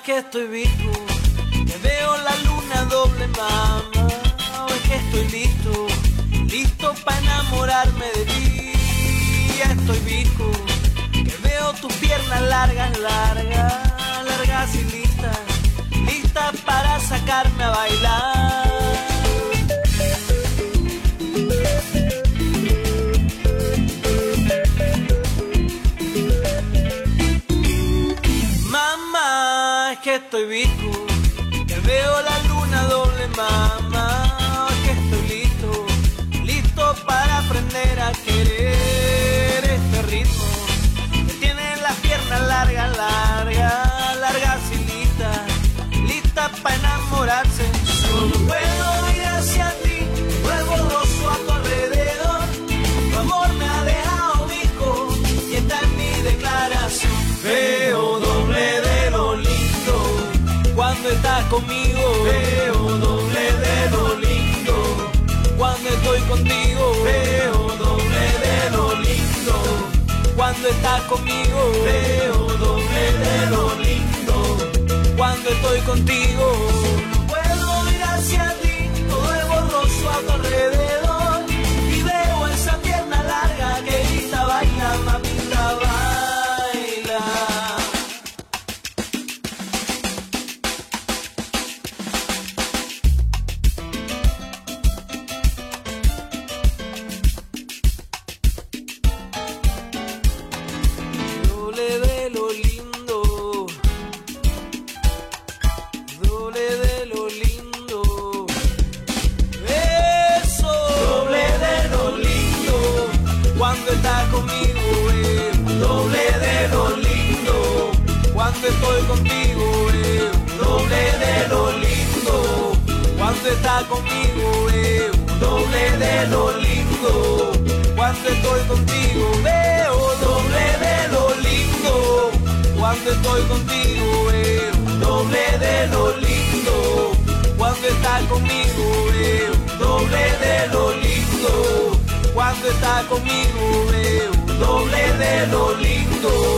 que estoy vivo, que veo la luna doble mamá. Es que estoy listo, listo para enamorarme de ti. Estoy vivo, que veo tus piernas largas, largas, largas y listas, listas para sacarme a bailar. Que estoy visco, conmigo. Veo doble de lo lindo cuando estoy contigo. Veo doble de lo lindo cuando estás conmigo. Veo doble de lo lindo cuando estoy contigo. No puedo ir hacia ti, todo es borroso a tu alrededor. Cuando estás conmigo, eh. doble de lo lindo, cuando estoy contigo, eh. doble de lo lindo, cuando estás conmigo, eh. doble de lo lindo, cuando estoy contigo, veo doble de lo lindo, cuando estoy contigo, veo doble de lo lindo, cuando estás conmigo, estás conmigo, veo doble de lo lindo.